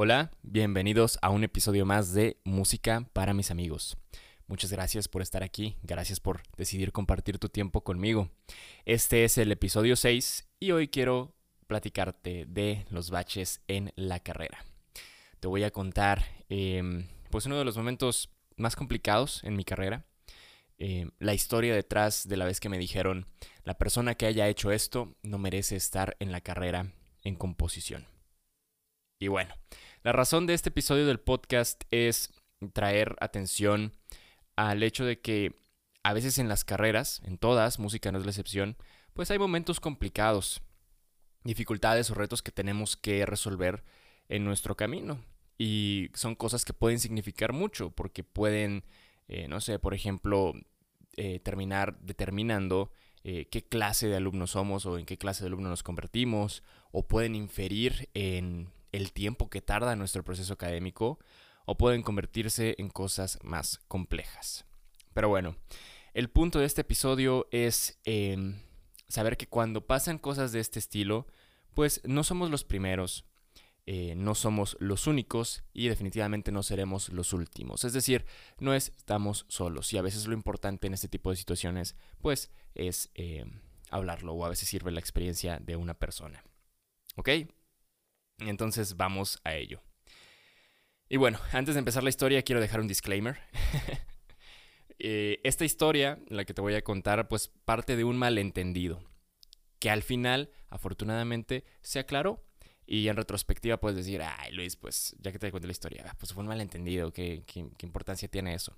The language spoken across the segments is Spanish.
Hola, bienvenidos a un episodio más de Música para mis amigos. Muchas gracias por estar aquí, gracias por decidir compartir tu tiempo conmigo. Este es el episodio 6 y hoy quiero platicarte de los baches en la carrera. Te voy a contar em, pues uno de los momentos más complicados en mi carrera, em, la historia detrás de la vez que me dijeron, la persona que haya hecho esto no merece estar en la carrera en composición. Y bueno, la razón de este episodio del podcast es traer atención al hecho de que a veces en las carreras, en todas, música no es la excepción, pues hay momentos complicados, dificultades o retos que tenemos que resolver en nuestro camino. Y son cosas que pueden significar mucho, porque pueden, eh, no sé, por ejemplo, eh, terminar determinando eh, qué clase de alumno somos o en qué clase de alumno nos convertimos, o pueden inferir en el tiempo que tarda nuestro proceso académico o pueden convertirse en cosas más complejas. Pero bueno, el punto de este episodio es em, saber que cuando pasan cosas de este estilo, pues no somos los primeros, eh, no somos los únicos y definitivamente no seremos los últimos. Es decir, no estamos solos y a veces lo importante en este tipo de situaciones, pues es em, hablarlo o a veces sirve la experiencia de una persona. ¿Ok? Entonces vamos a ello. Y bueno, antes de empezar la historia quiero dejar un disclaimer. Eh, esta historia, la que te voy a contar, pues parte de un malentendido, que al final, afortunadamente, se aclaró. Y en retrospectiva puedes decir, ay Luis, pues ya que te conté la historia, ah, pues fue un malentendido, ¿qué, qué, qué importancia tiene eso?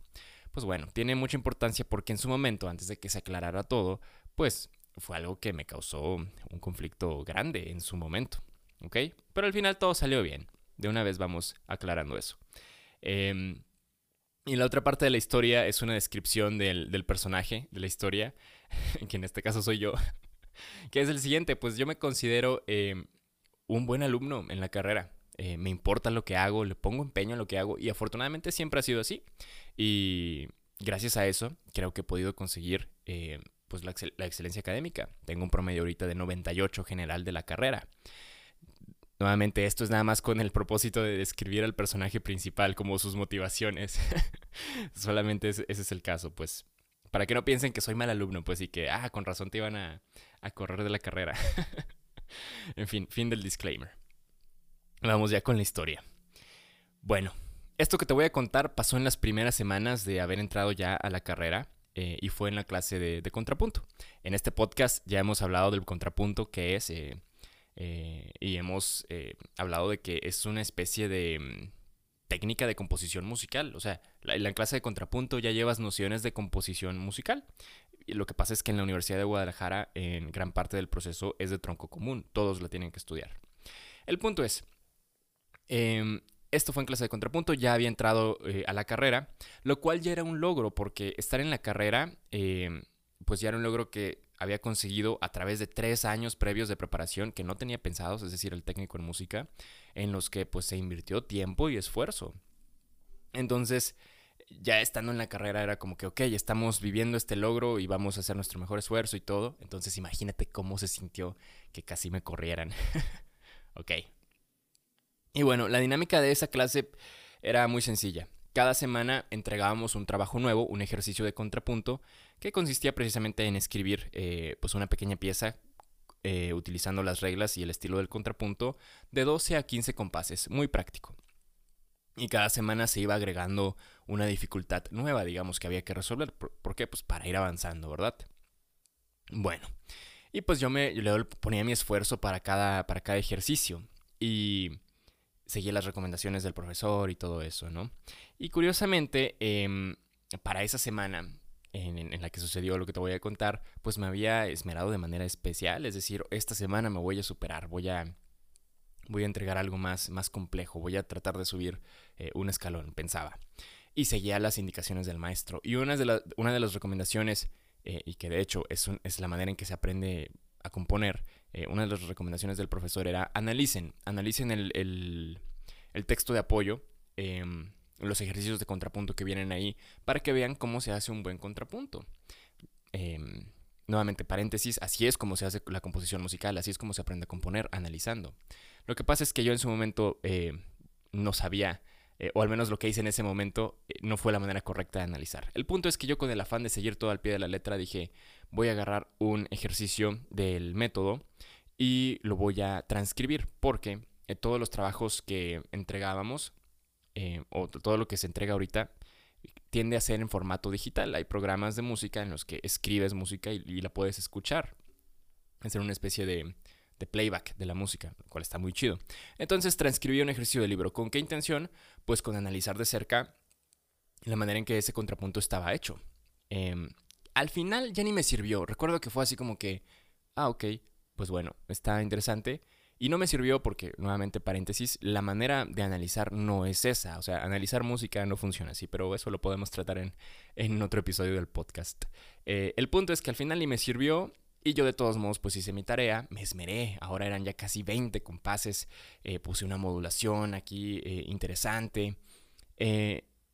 Pues bueno, tiene mucha importancia porque en su momento, antes de que se aclarara todo, pues fue algo que me causó un conflicto grande en su momento. ¿ok? Pero al final todo salió bien. De una vez vamos aclarando eso. Em, y la otra parte de la historia es una descripción del, personaje de la historia, que en este caso soy yo, que es el siguiente, pues yo me considero em, un buen alumno en la carrera. Eh, me importa lo que hago, le pongo empeño en lo que hago y afortunadamente siempre ha sido así. Y gracias a eso creo que he podido conseguir eh, pues la, excelencia académica. Tengo un promedio ahorita de 98 general de la carrera. Nuevamente, esto es nada más con el propósito de describir al personaje principal como sus motivaciones. Solamente ese es el caso, pues. Para que no piensen que soy mal alumno, pues, y que, ah, con razón te iban a, a correr de la carrera. en fin, fin del disclaimer. Vamos ya con la historia. Bueno, esto que te voy a contar pasó en las primeras semanas de haber entrado ya a la carrera. Eh, y fue en la clase de, contrapunto. En este podcast ya hemos hablado del contrapunto, que es eh, eh, y hemos hablado de que es una especie de mm, técnica de composición musical. O sea, en la clase de contrapunto ya llevas nociones de composición musical. Lo que pasa es que en la Universidad de Guadalajara, en gran parte del proceso es de tronco común. Todos la tienen que estudiar. El punto es, em, esto fue en clase de contrapunto, ya había entrado eh, a la carrera, lo cual ya era un logro, porque estar en la carrera, em, pues ya era un logro que había conseguido a través de tres años previos de preparación que no tenía pensados, es decir, el técnico en música, en los que pues se invirtió tiempo y esfuerzo. Entonces, ya estando en la carrera era como que, ok, estamos viviendo este logro y vamos a hacer nuestro mejor esfuerzo y todo. Entonces, imagínate cómo se sintió que casi me corrieran. ok. Y bueno, la dinámica de esa clase era muy sencilla. Cada semana entregábamos un trabajo nuevo, un ejercicio de contrapunto, que consistía precisamente en escribir eh, pues una pequeña pieza eh, utilizando las reglas y el estilo del contrapunto de 12 a 15 compases, muy práctico. Y cada semana se iba agregando una dificultad nueva, digamos, que había que resolver. ¿Por, qué? Pues para ir avanzando, ¿verdad? Bueno, y pues yo me ponía mi esfuerzo para cada, para cada ejercicio. Y seguía las recomendaciones del profesor y todo eso, ¿no? Y curiosamente, em, para esa semana en, la que sucedió lo que te voy a contar, pues me había esmerado de manera especial, es decir, esta semana me voy a superar, voy a, voy a entregar algo más, más complejo, voy a tratar de subir eh, un escalón, pensaba. Y seguía las indicaciones del maestro. Y una de, una de las recomendaciones, eh, y que de hecho es, es la manera en que se aprende a componer, eh, una de las recomendaciones del profesor era analicen, analicen el, el, texto de apoyo, em, los ejercicios de contrapunto que vienen ahí, para que vean cómo se hace un buen contrapunto. Em, nuevamente paréntesis, así es como se hace la composición musical, así es como se aprende a componer, analizando. Lo que pasa es que yo en su momento eh, no sabía, eh, o al menos lo que hice en ese momento eh, no fue la manera correcta de analizar. El punto es que yo con el afán de seguir todo al pie de la letra dije, voy a agarrar un ejercicio del método y lo voy a transcribir, porque todos los trabajos que entregábamos, o todo lo que se entrega ahorita, tiende a ser en formato digital. Hay programas de música en los que escribes música y, la puedes escuchar. Hacer una especie de, playback de la música, lo cual está muy chido. Entonces transcribí un ejercicio de libro. ¿Con qué intención? Pues con analizar de cerca la manera en que ese contrapunto estaba hecho. Em, al final ya ni me sirvió. Recuerdo que fue así como que, ah, ok, pues bueno, está interesante. Y no me sirvió porque, nuevamente paréntesis, la manera de analizar no es esa. O sea, analizar música no funciona así, pero eso lo podemos tratar en, en otro episodio del podcast. Eh, el punto es que al final ni me sirvió y yo de todos modos pues hice mi tarea, me esmeré, ahora eran ya casi 20 compases, eh, puse una modulación aquí eh, interesante.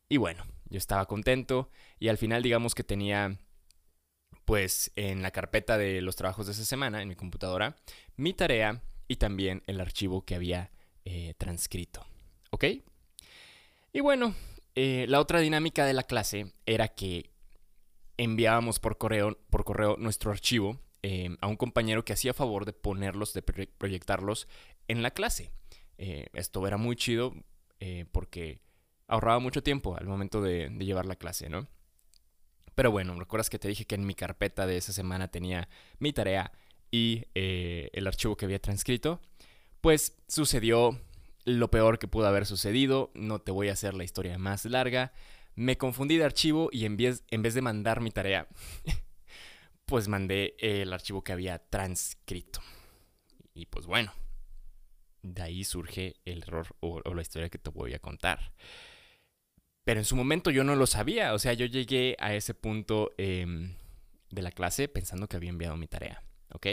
y bueno, yo estaba contento y al final digamos que tenía pues en la carpeta de los trabajos de esa semana en mi computadora mi tarea y también el archivo que había eh, transcrito. ¿Ok? Y bueno, eh, la otra dinámica de la clase era que enviábamos por correo, por correo nuestro archivo eh, a un compañero que hacía favor de ponerlos, de proyectarlos en la clase. esto era muy chido porque ahorraba mucho tiempo al momento de, de llevar la clase, ¿no? Pero bueno, recuerdas que te dije que en mi carpeta de esa semana tenía mi tarea y eh, el archivo que había transcrito, pues sucedió lo peor que pudo haber sucedido, no te voy a hacer la historia más larga, me confundí de archivo y en vez, en vez de mandar mi tarea, pues mandé el archivo que había transcrito. Y pues bueno, de ahí surge el error o, la historia que te voy a contar. Pero en su momento yo no lo sabía, o sea, yo llegué a ese punto em, de la clase pensando que había enviado mi tarea. ¿Ok?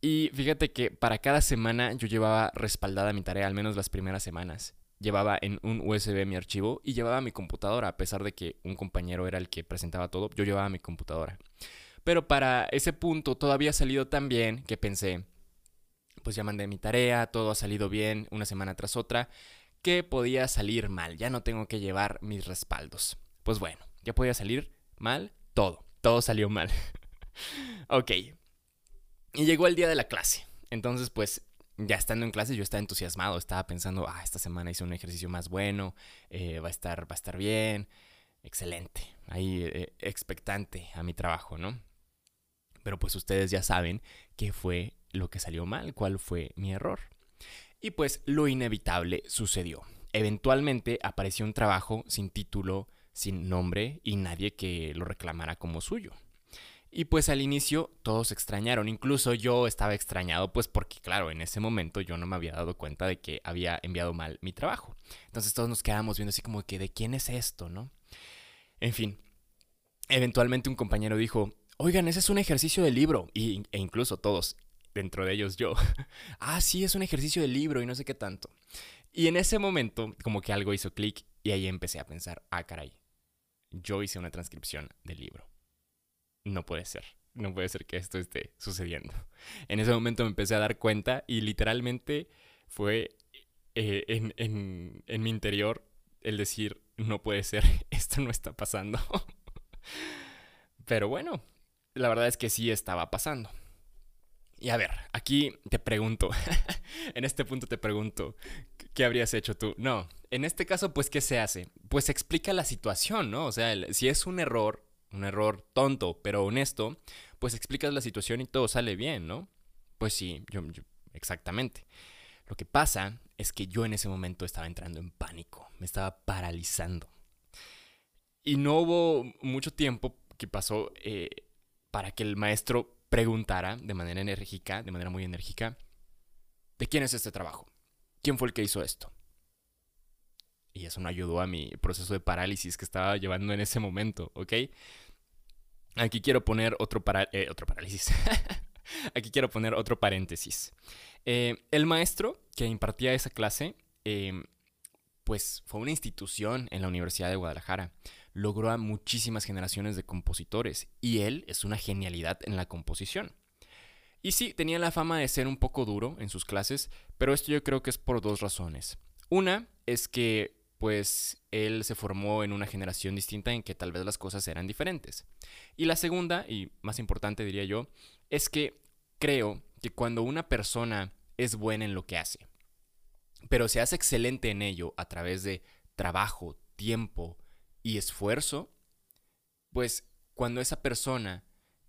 Y fíjate que para cada semana yo llevaba respaldada mi tarea, al menos las primeras semanas. Llevaba en un USB mi archivo y llevaba mi computadora, a pesar de que un compañero era el que presentaba todo, yo llevaba mi computadora. Pero para ese punto todo había salido tan bien que pensé, pues ya mandé mi tarea, todo ha salido bien una semana tras otra, que podía salir mal, ya no tengo que llevar mis respaldos. Pues bueno, ya podía salir mal todo, todo salió mal. ok. Y llegó el día de la clase. Entonces, pues, ya estando en clase, yo estaba entusiasmado. Estaba pensando, ah, esta semana hice un ejercicio más bueno. Eh, va, a estar, va a estar bien. Excelente. Ahí, eh, expectante a mi trabajo, ¿no? Pero pues ustedes ya saben qué fue lo que salió mal, cuál fue mi error. Y pues lo inevitable sucedió. Eventualmente apareció un trabajo sin título, sin nombre y nadie que lo reclamara como suyo. Y pues al inicio todos extrañaron, incluso yo estaba extrañado, pues porque claro, en ese momento yo no me había dado cuenta de que había enviado mal mi trabajo. Entonces todos nos quedábamos viendo así como que de quién es esto, ¿no? En fin, eventualmente un compañero dijo, oigan, ese es un ejercicio de libro, y, e incluso todos, dentro de ellos yo, ah, sí, es un ejercicio de libro y no sé qué tanto. Y en ese momento como que algo hizo clic y ahí empecé a pensar, ah, caray, yo hice una transcripción del libro no puede ser, no puede ser que esto esté sucediendo. En ese momento me empecé a dar cuenta y literalmente fue eh, en, en mi interior el decir, no puede ser, esto no está pasando. Pero bueno, la verdad es que sí estaba pasando. Y a ver, aquí te pregunto, en este punto te pregunto, ¿qué habrías hecho tú? No, en este caso, pues, ¿qué se hace? Pues explica la situación, ¿no? O sea, si es un error, un error tonto, pero honesto, pues explicas la situación y todo sale bien, ¿no? Pues sí, yo, exactamente. Lo que pasa es que yo en ese momento estaba entrando en pánico, me estaba paralizando. Y no hubo mucho tiempo que pasó eh, para que el maestro preguntara de manera enérgica, de manera muy enérgica, ¿de quién es este trabajo? ¿Quién fue el que hizo esto? Y eso no ayudó a mi proceso de parálisis que estaba llevando en ese momento, ¿ok? Aquí quiero poner otro, eh, otro parálisis. Aquí quiero poner otro paréntesis. Eh, el maestro que impartía esa clase, em, pues fue una institución en la Universidad de Guadalajara. logró a muchísimas generaciones de compositores y él es una genialidad en la composición. Y sí, tenía la fama de ser un poco duro en sus clases, pero esto yo creo que es por dos razones. Una es que pues él se formó en una generación distinta en que tal vez las cosas eran diferentes. Y la segunda, y más importante diría yo, es que creo que cuando una persona es buena en lo que hace, pero se hace excelente en ello a través de trabajo, tiempo y esfuerzo, pues cuando esa persona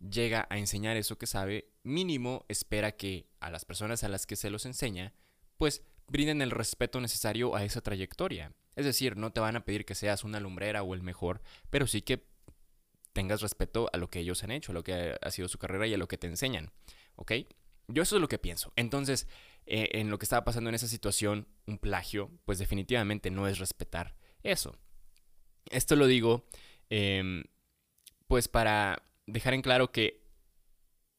llega a enseñar eso que sabe, mínimo espera que a las personas a las que se los enseña, pues brinden el respeto necesario a esa trayectoria. Es decir, no te van a pedir que seas una lumbrera o el mejor, pero sí que tengas respeto a lo que ellos han hecho, a lo que ha sido su carrera y a lo que te enseñan. ¿Ok? Yo eso es lo que pienso. Entonces, eh, en lo que estaba pasando en esa situación, un plagio, pues definitivamente no es respetar eso. Esto lo digo, em, pues para dejar en claro que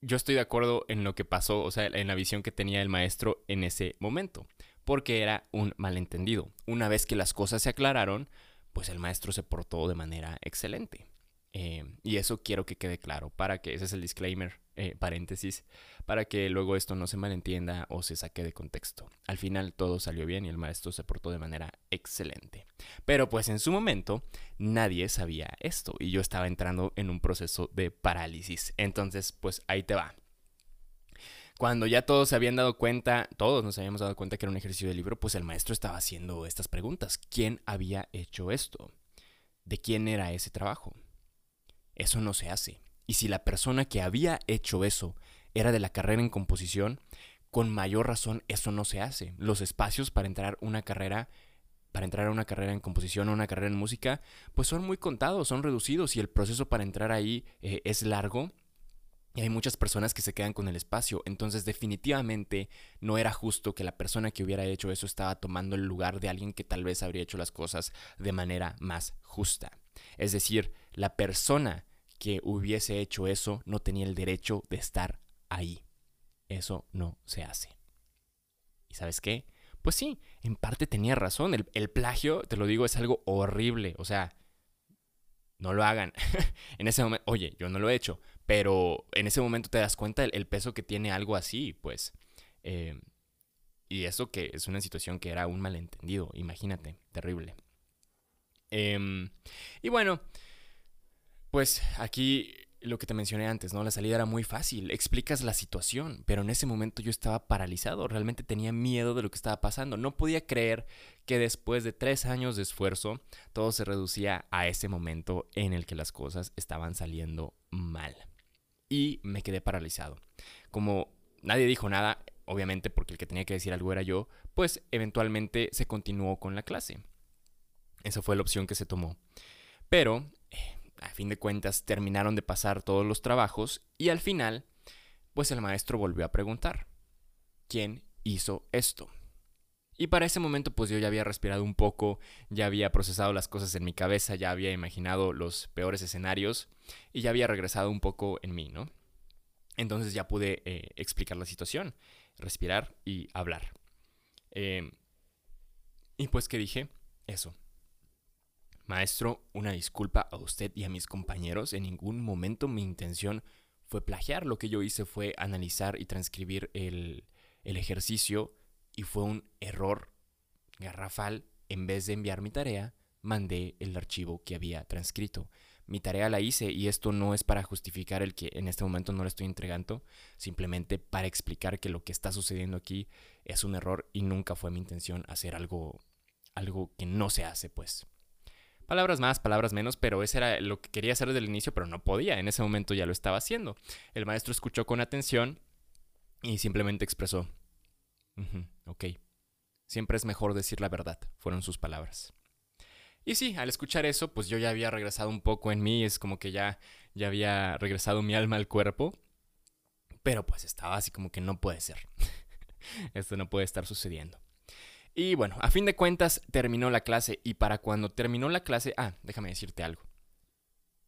yo estoy de acuerdo en lo que pasó, o sea, en la visión que tenía el maestro en ese momento, porque era un malentendido. Una vez que las cosas se aclararon, pues el maestro se portó de manera excelente. Eh, y eso quiero que quede claro, para que ese es el disclaimer, eh, paréntesis, para que luego esto no se malentienda o se saque de contexto. Al final todo salió bien y el maestro se portó de manera excelente. Pero pues en su momento nadie sabía esto y yo estaba entrando en un proceso de parálisis. Entonces pues ahí te va. Cuando ya todos se habían dado cuenta, todos nos habíamos dado cuenta que era un ejercicio de libro, pues el maestro estaba haciendo estas preguntas. ¿Quién había hecho esto? ¿De quién era ese trabajo? Eso no se hace. Y si la persona que había hecho eso era de la carrera en composición, con mayor razón eso no se hace. Los espacios para entrar una carrera para entrar a una carrera en composición o una carrera en música, pues son muy contados, son reducidos y el proceso para entrar ahí eh, es largo y hay muchas personas que se quedan con el espacio. Entonces definitivamente no era justo que la persona que hubiera hecho eso estaba tomando el lugar de alguien que tal vez habría hecho las cosas de manera más justa. Es decir, la persona que hubiese hecho eso no tenía el derecho de estar ahí. Eso no se hace. ¿Y sabes qué? Pues sí, en parte tenía razón. El, plagio, te lo digo, es algo horrible. O sea, no lo hagan. en ese momento, oye, yo no lo he hecho, pero en ese momento te das cuenta el, peso que tiene algo así, pues. Eh, y eso que es una situación que era un malentendido, imagínate, terrible. Em, y bueno, pues aquí lo que te mencioné antes, ¿no? La salida era muy fácil, explicas la situación, pero en ese momento yo estaba paralizado, realmente tenía miedo de lo que estaba pasando, no podía creer que después de tres años de esfuerzo todo se reducía a ese momento en el que las cosas estaban saliendo mal. Y me quedé paralizado. Como nadie dijo nada, obviamente porque el que tenía que decir algo era yo, pues eventualmente se continuó con la clase. Esa fue la opción que se tomó. Pero a fin de cuentas terminaron de pasar todos los trabajos y al final, pues el maestro volvió a preguntar, ¿quién hizo esto? Y para ese momento pues yo ya había respirado un poco, ya había procesado las cosas en mi cabeza, ya había imaginado los peores escenarios y ya había regresado un poco en mí, ¿no? Entonces ya pude eh, explicar la situación, respirar y hablar. Em, y pues que dije, eso, Maestro, una disculpa a usted y a mis compañeros. En ningún momento mi intención fue plagiar. Lo que yo hice fue analizar y transcribir el, ejercicio y fue un error garrafal. En vez de enviar mi tarea, mandé el archivo que había transcrito. Mi tarea la hice y esto no es para justificar el que en este momento no lo estoy entregando, simplemente para explicar que lo que está sucediendo aquí es un error y nunca fue mi intención hacer algo algo que no se hace, pues. Palabras más, palabras menos, pero eso era lo que quería hacer desde el inicio, pero no podía. En ese momento ya lo estaba haciendo. El maestro escuchó con atención y simplemente expresó, ok, siempre es mejor decir la verdad, fueron sus palabras. Y sí, al escuchar eso, pues yo ya había regresado un poco en mí, es como que ya, ya había regresado mi alma al cuerpo, pero pues estaba así como que no puede ser. Esto no puede estar sucediendo. Y bueno, a fin de cuentas terminó la clase y para cuando terminó la clase, ah, déjame decirte algo.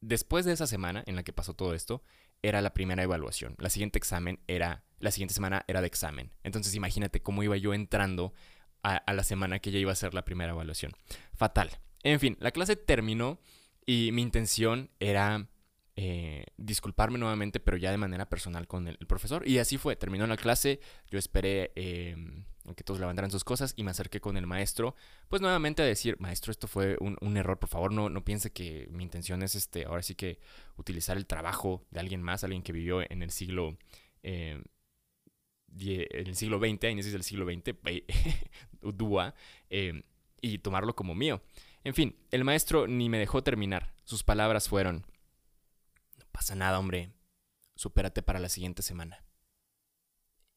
Después de esa semana en la que pasó todo esto, era la primera evaluación. La siguiente examen era, la siguiente semana era de examen. Entonces imagínate cómo iba yo entrando a, la semana que ya iba a ser la primera evaluación. Fatal. En fin, la clase terminó Y mi intención era eh, disculparme nuevamente, pero ya de manera personal con el, profesor. Y así fue, terminó la clase, yo esperé em, que todos levantaran sus cosas y me acerqué con el maestro, pues nuevamente a decir, maestro, esto fue un, error, por favor, no, no piense que mi intención es este, ahora sí que utilizar el trabajo de alguien más, alguien que vivió en el siglo... Em, en el siglo XX, a del siglo XX, em, y tomarlo como mío. En fin, el maestro ni me dejó terminar. Sus palabras fueron, pasa nada, hombre. Supérate para la siguiente semana.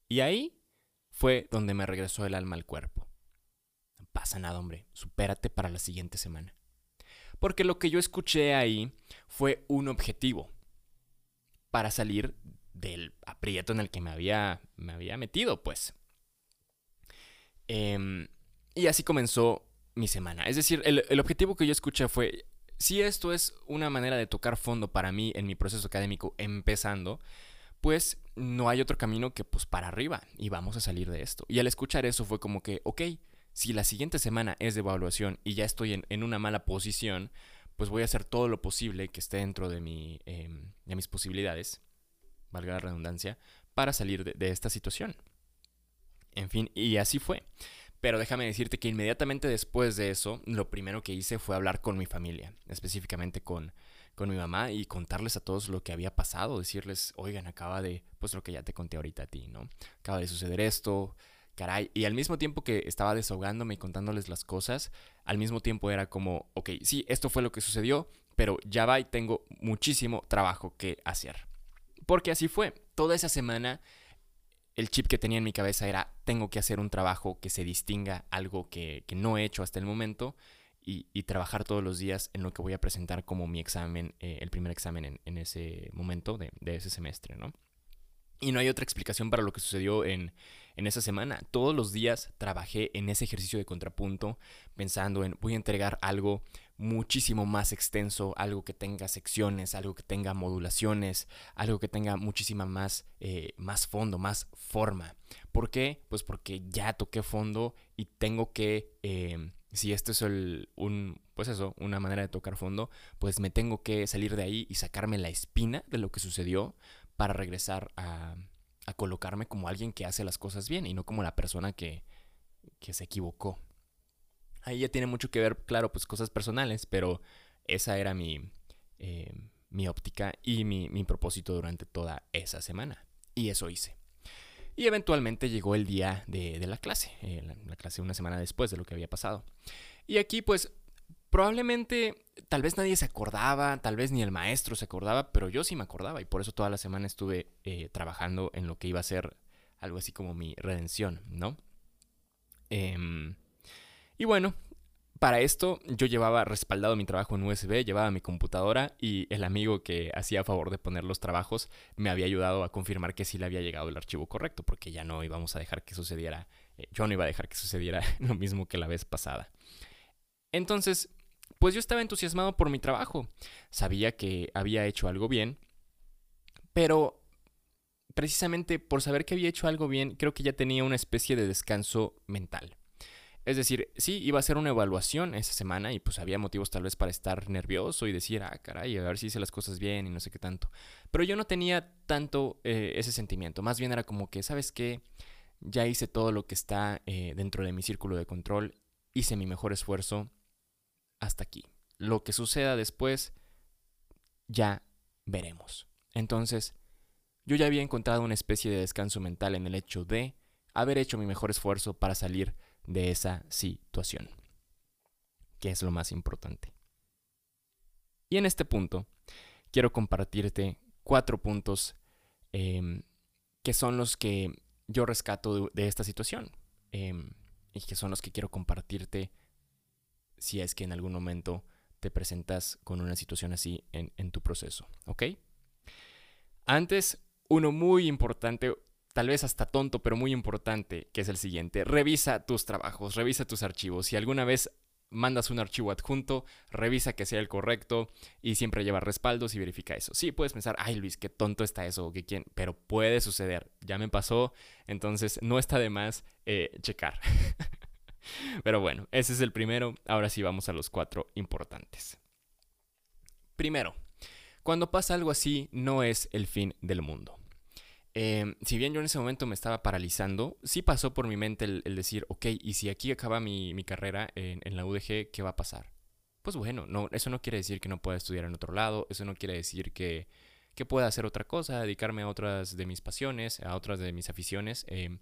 Y ahí fue donde me regresó el alma al cuerpo. No pasa nada, hombre. Supérate para la siguiente semana. Porque lo que yo escuché ahí fue un objetivo para salir del aprieto en el que me había, me había metido, pues. Em, y así comenzó mi semana. Es decir, el, el objetivo que yo escuché fue, si esto es una manera de tocar fondo para mí en mi proceso académico empezando, pues no hay otro camino que pues para arriba y vamos a salir de esto. Y al escuchar eso fue como que, ok, si la siguiente semana es de evaluación y ya estoy en, una mala posición, pues voy a hacer todo lo posible que esté dentro de, mi, em, de mis posibilidades, valga la redundancia, para salir de esta situación. En fin, y así fue. Pero déjame decirte que inmediatamente después de eso, lo primero que hice fue hablar con mi familia, específicamente con, con mi mamá y contarles a todos lo que había pasado, decirles, oigan, acaba de, pues lo que ya te conté ahorita a ti, ¿no? Acaba de suceder esto, caray. Y al mismo tiempo que estaba desahogándome y contándoles las cosas, al mismo tiempo era como, ok, sí, esto fue lo que sucedió, pero ya va y tengo muchísimo trabajo que hacer. Porque así fue. Toda esa semana el chip que tenía en mi cabeza era, tengo que hacer un trabajo que se distinga, algo que, no he hecho hasta el momento, y, trabajar todos los días en lo que voy a presentar como mi examen, eh, el primer examen en, ese momento de, de, ese semestre, ¿no? Y no hay otra explicación para lo que sucedió en, en esa semana. Todos los días trabajé en ese ejercicio de contrapunto, pensando en voy a entregar algo muchísimo más extenso, algo que tenga secciones, algo que tenga modulaciones, algo que tenga muchísima más, eh, más fondo, más forma. ¿Por qué? Pues porque ya toqué fondo y tengo que, eh, si esto es el, un, pues eso, una manera de tocar fondo, pues me tengo que salir de ahí y sacarme la espina de lo que sucedió para regresar a, a colocarme como alguien que hace las cosas bien y no como la persona que, que se equivocó. Ahí ya tiene mucho que ver, claro, pues cosas personales, pero esa era mi, eh, mi óptica y mi, mi, propósito durante toda esa semana. Y eso hice. Y eventualmente llegó el día de, la clase, eh, la, la, clase una semana después de lo que había pasado. Y aquí pues probablemente, tal vez nadie se acordaba, tal vez ni el maestro se acordaba, pero yo sí me acordaba y por eso toda la semana estuve eh, trabajando en lo que iba a ser algo así como mi redención, ¿no? Eh, y bueno, para esto yo llevaba respaldado mi trabajo en USB, llevaba mi computadora y el amigo que hacía favor de poner los trabajos me había ayudado a confirmar que sí le había llegado el archivo correcto, porque ya no íbamos a dejar que sucediera, eh, yo no iba a dejar que sucediera lo mismo que la vez pasada. Entonces, pues yo estaba entusiasmado por mi trabajo, sabía que había hecho algo bien, pero precisamente por saber que había hecho algo bien, creo que ya tenía una especie de descanso mental. Es decir, sí, iba a ser una evaluación esa semana y pues había motivos tal vez para estar nervioso y decir, ah, caray, a ver si hice las cosas bien y no sé qué tanto. Pero yo no tenía tanto eh, ese sentimiento, más bien era como que, ¿sabes qué? Ya hice todo lo que está eh, dentro de mi círculo de control, hice mi mejor esfuerzo, hasta aquí. Lo que suceda después, ya veremos. Entonces, yo ya había encontrado una especie de descanso mental en el hecho de haber hecho mi mejor esfuerzo para salir de esa situación, que es lo más importante. Y en este punto, quiero compartirte cuatro puntos em, que son los que yo rescato de, esta situación em, y que son los que quiero compartirte si es que en algún momento te presentas con una situación así en, en tu proceso, ¿ok? Antes, uno muy importante, tal vez hasta tonto, pero muy importante, que es el siguiente. Revisa tus trabajos, revisa tus archivos. Si alguna vez mandas un archivo adjunto, revisa que sea el correcto y siempre lleva respaldos y verifica eso. Sí, puedes pensar, ay Luis, qué tonto está eso, que quién, pero puede suceder. Ya me pasó, entonces no está de más eh, checar. pero bueno, ese es el primero. Ahora sí vamos a los cuatro importantes. Primero, cuando pasa algo así, no es el fin del mundo. Em, si bien yo en ese momento me estaba paralizando, sí pasó por mi mente el, decir, ok, y si aquí acaba mi, carrera en, la UDG, ¿qué va a pasar? Pues bueno, no, eso no quiere decir que no pueda estudiar en otro lado, eso no quiere decir que, pueda hacer otra cosa, dedicarme a otras de mis pasiones, a otras de mis aficiones. Em,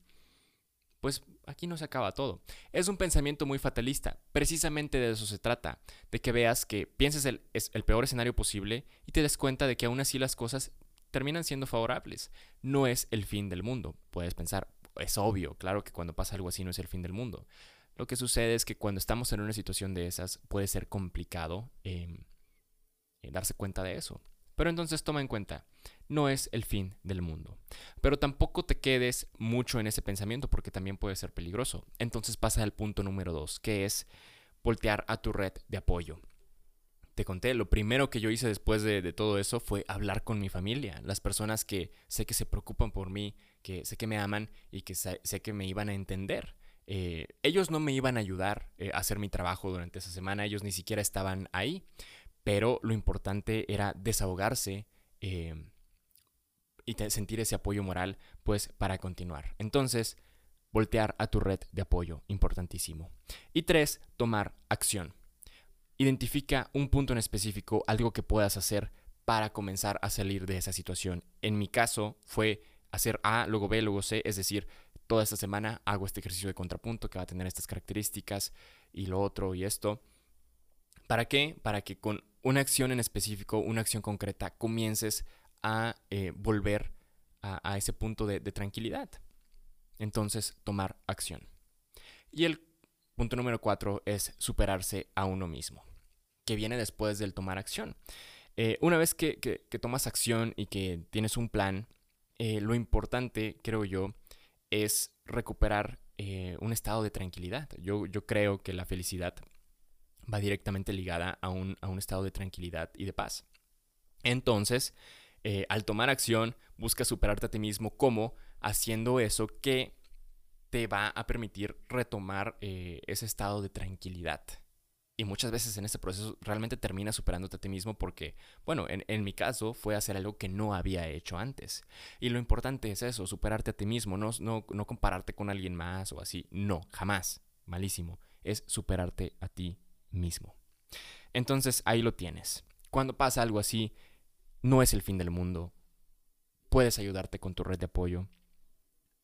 pues aquí no se acaba todo. Es un pensamiento muy fatalista. Precisamente de eso se trata. De que veas que pienses el, el peor escenario posible y te des cuenta de que aún así las cosas terminan siendo favorables. No es el fin del mundo. Puedes pensar, es obvio, claro que cuando pasa algo así no es el fin del mundo. Lo que sucede es que cuando estamos en una situación de esas puede ser complicado em, eh, darse cuenta de eso. Pero entonces toma en cuenta, no es el fin del mundo. Pero tampoco te quedes mucho en ese pensamiento porque también puede ser peligroso. Entonces pasa al punto número dos, que es voltear a tu red de apoyo. Te conté, lo primero que yo hice después de, todo eso fue hablar con mi familia, las personas que sé que se preocupan por mí, que sé que me aman y que sé, que me iban a entender. Eh, ellos no me iban a ayudar eh, a hacer mi trabajo durante esa semana, ellos ni siquiera estaban ahí, pero lo importante era desahogarse. Eh, y sentir ese apoyo moral, pues para continuar. Entonces, voltear a tu red de apoyo, importantísimo. Y tres, tomar acción. Identifica un punto en específico, algo que puedas hacer para comenzar a salir de esa situación. En mi caso fue hacer A, luego B, luego C, es decir, toda esta semana hago este ejercicio de contrapunto que va a tener estas características y lo otro y esto. ¿Para qué? Para que con una acción en específico, una acción concreta, comiences a eh, volver a, ese punto de, tranquilidad. Entonces, tomar acción. Y el punto número cuatro es superarse a uno mismo, que viene después del tomar acción. Eh, una vez que, tomas acción y que tienes un plan, eh, lo importante, creo yo, es recuperar un estado de tranquilidad. Yo, yo, creo que la felicidad va directamente ligada a un, a un estado de tranquilidad y de paz. Entonces, eh, al tomar acción, busca superarte a ti mismo como haciendo eso que te va a permitir retomar eh, ese estado de tranquilidad. Y muchas veces en ese proceso realmente terminas superándote a ti mismo porque, bueno, en, mi caso fue hacer algo que no había hecho antes. Y lo importante es eso, superarte a ti mismo, no, no, no compararte con alguien más o así. No, jamás. Malísimo. Es superarte a ti mismo. Entonces ahí lo tienes. Cuando pasa algo así, no es el fin del mundo. Puedes ayudarte con tu red de apoyo.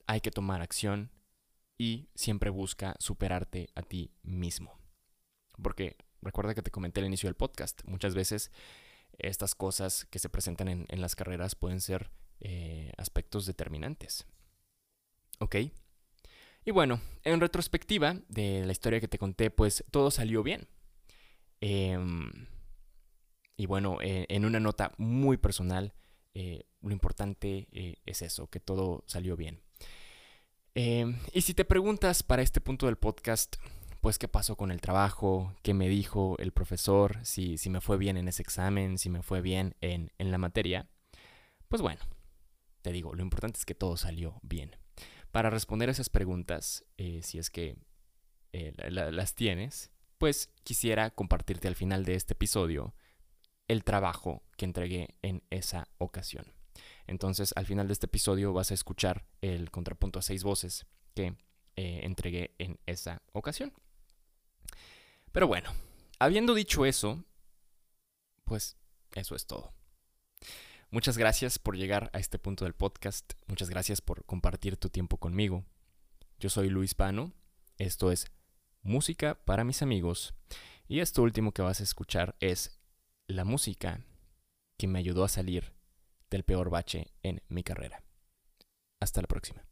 Hay que tomar acción y siempre busca superarte a ti mismo. Porque recuerda que te comenté al inicio del podcast, muchas veces estas cosas que se presentan en, las carreras pueden ser eh, aspectos determinantes. ¿Ok? Y bueno, en retrospectiva de la historia que te conté, pues todo salió bien. Eh, y bueno, eh, en una nota muy personal, eh, lo importante eh, es eso, que todo salió bien. Em, y si te preguntas para este punto del podcast, pues qué pasó con el trabajo, qué me dijo el profesor, si, si me fue bien en ese examen, si me fue bien en, en la materia, pues bueno, te digo, lo importante es que todo salió bien. Para responder a esas preguntas, si es que las tienes, pues quisiera compartirte al final de este episodio el trabajo que entregué en esa ocasión. Entonces, al final de este episodio vas a escuchar el contrapunto a seis voces que eh, entregué en esa ocasión. Pero bueno, habiendo dicho eso, pues eso es todo. Muchas gracias por llegar a este punto del podcast. Muchas gracias por compartir tu tiempo conmigo. Yo soy Luis Pano. Esto es Música para mis amigos. Y esto último que vas a escuchar es la música que me ayudó a salir del peor bache en mi carrera. Hasta la próxima.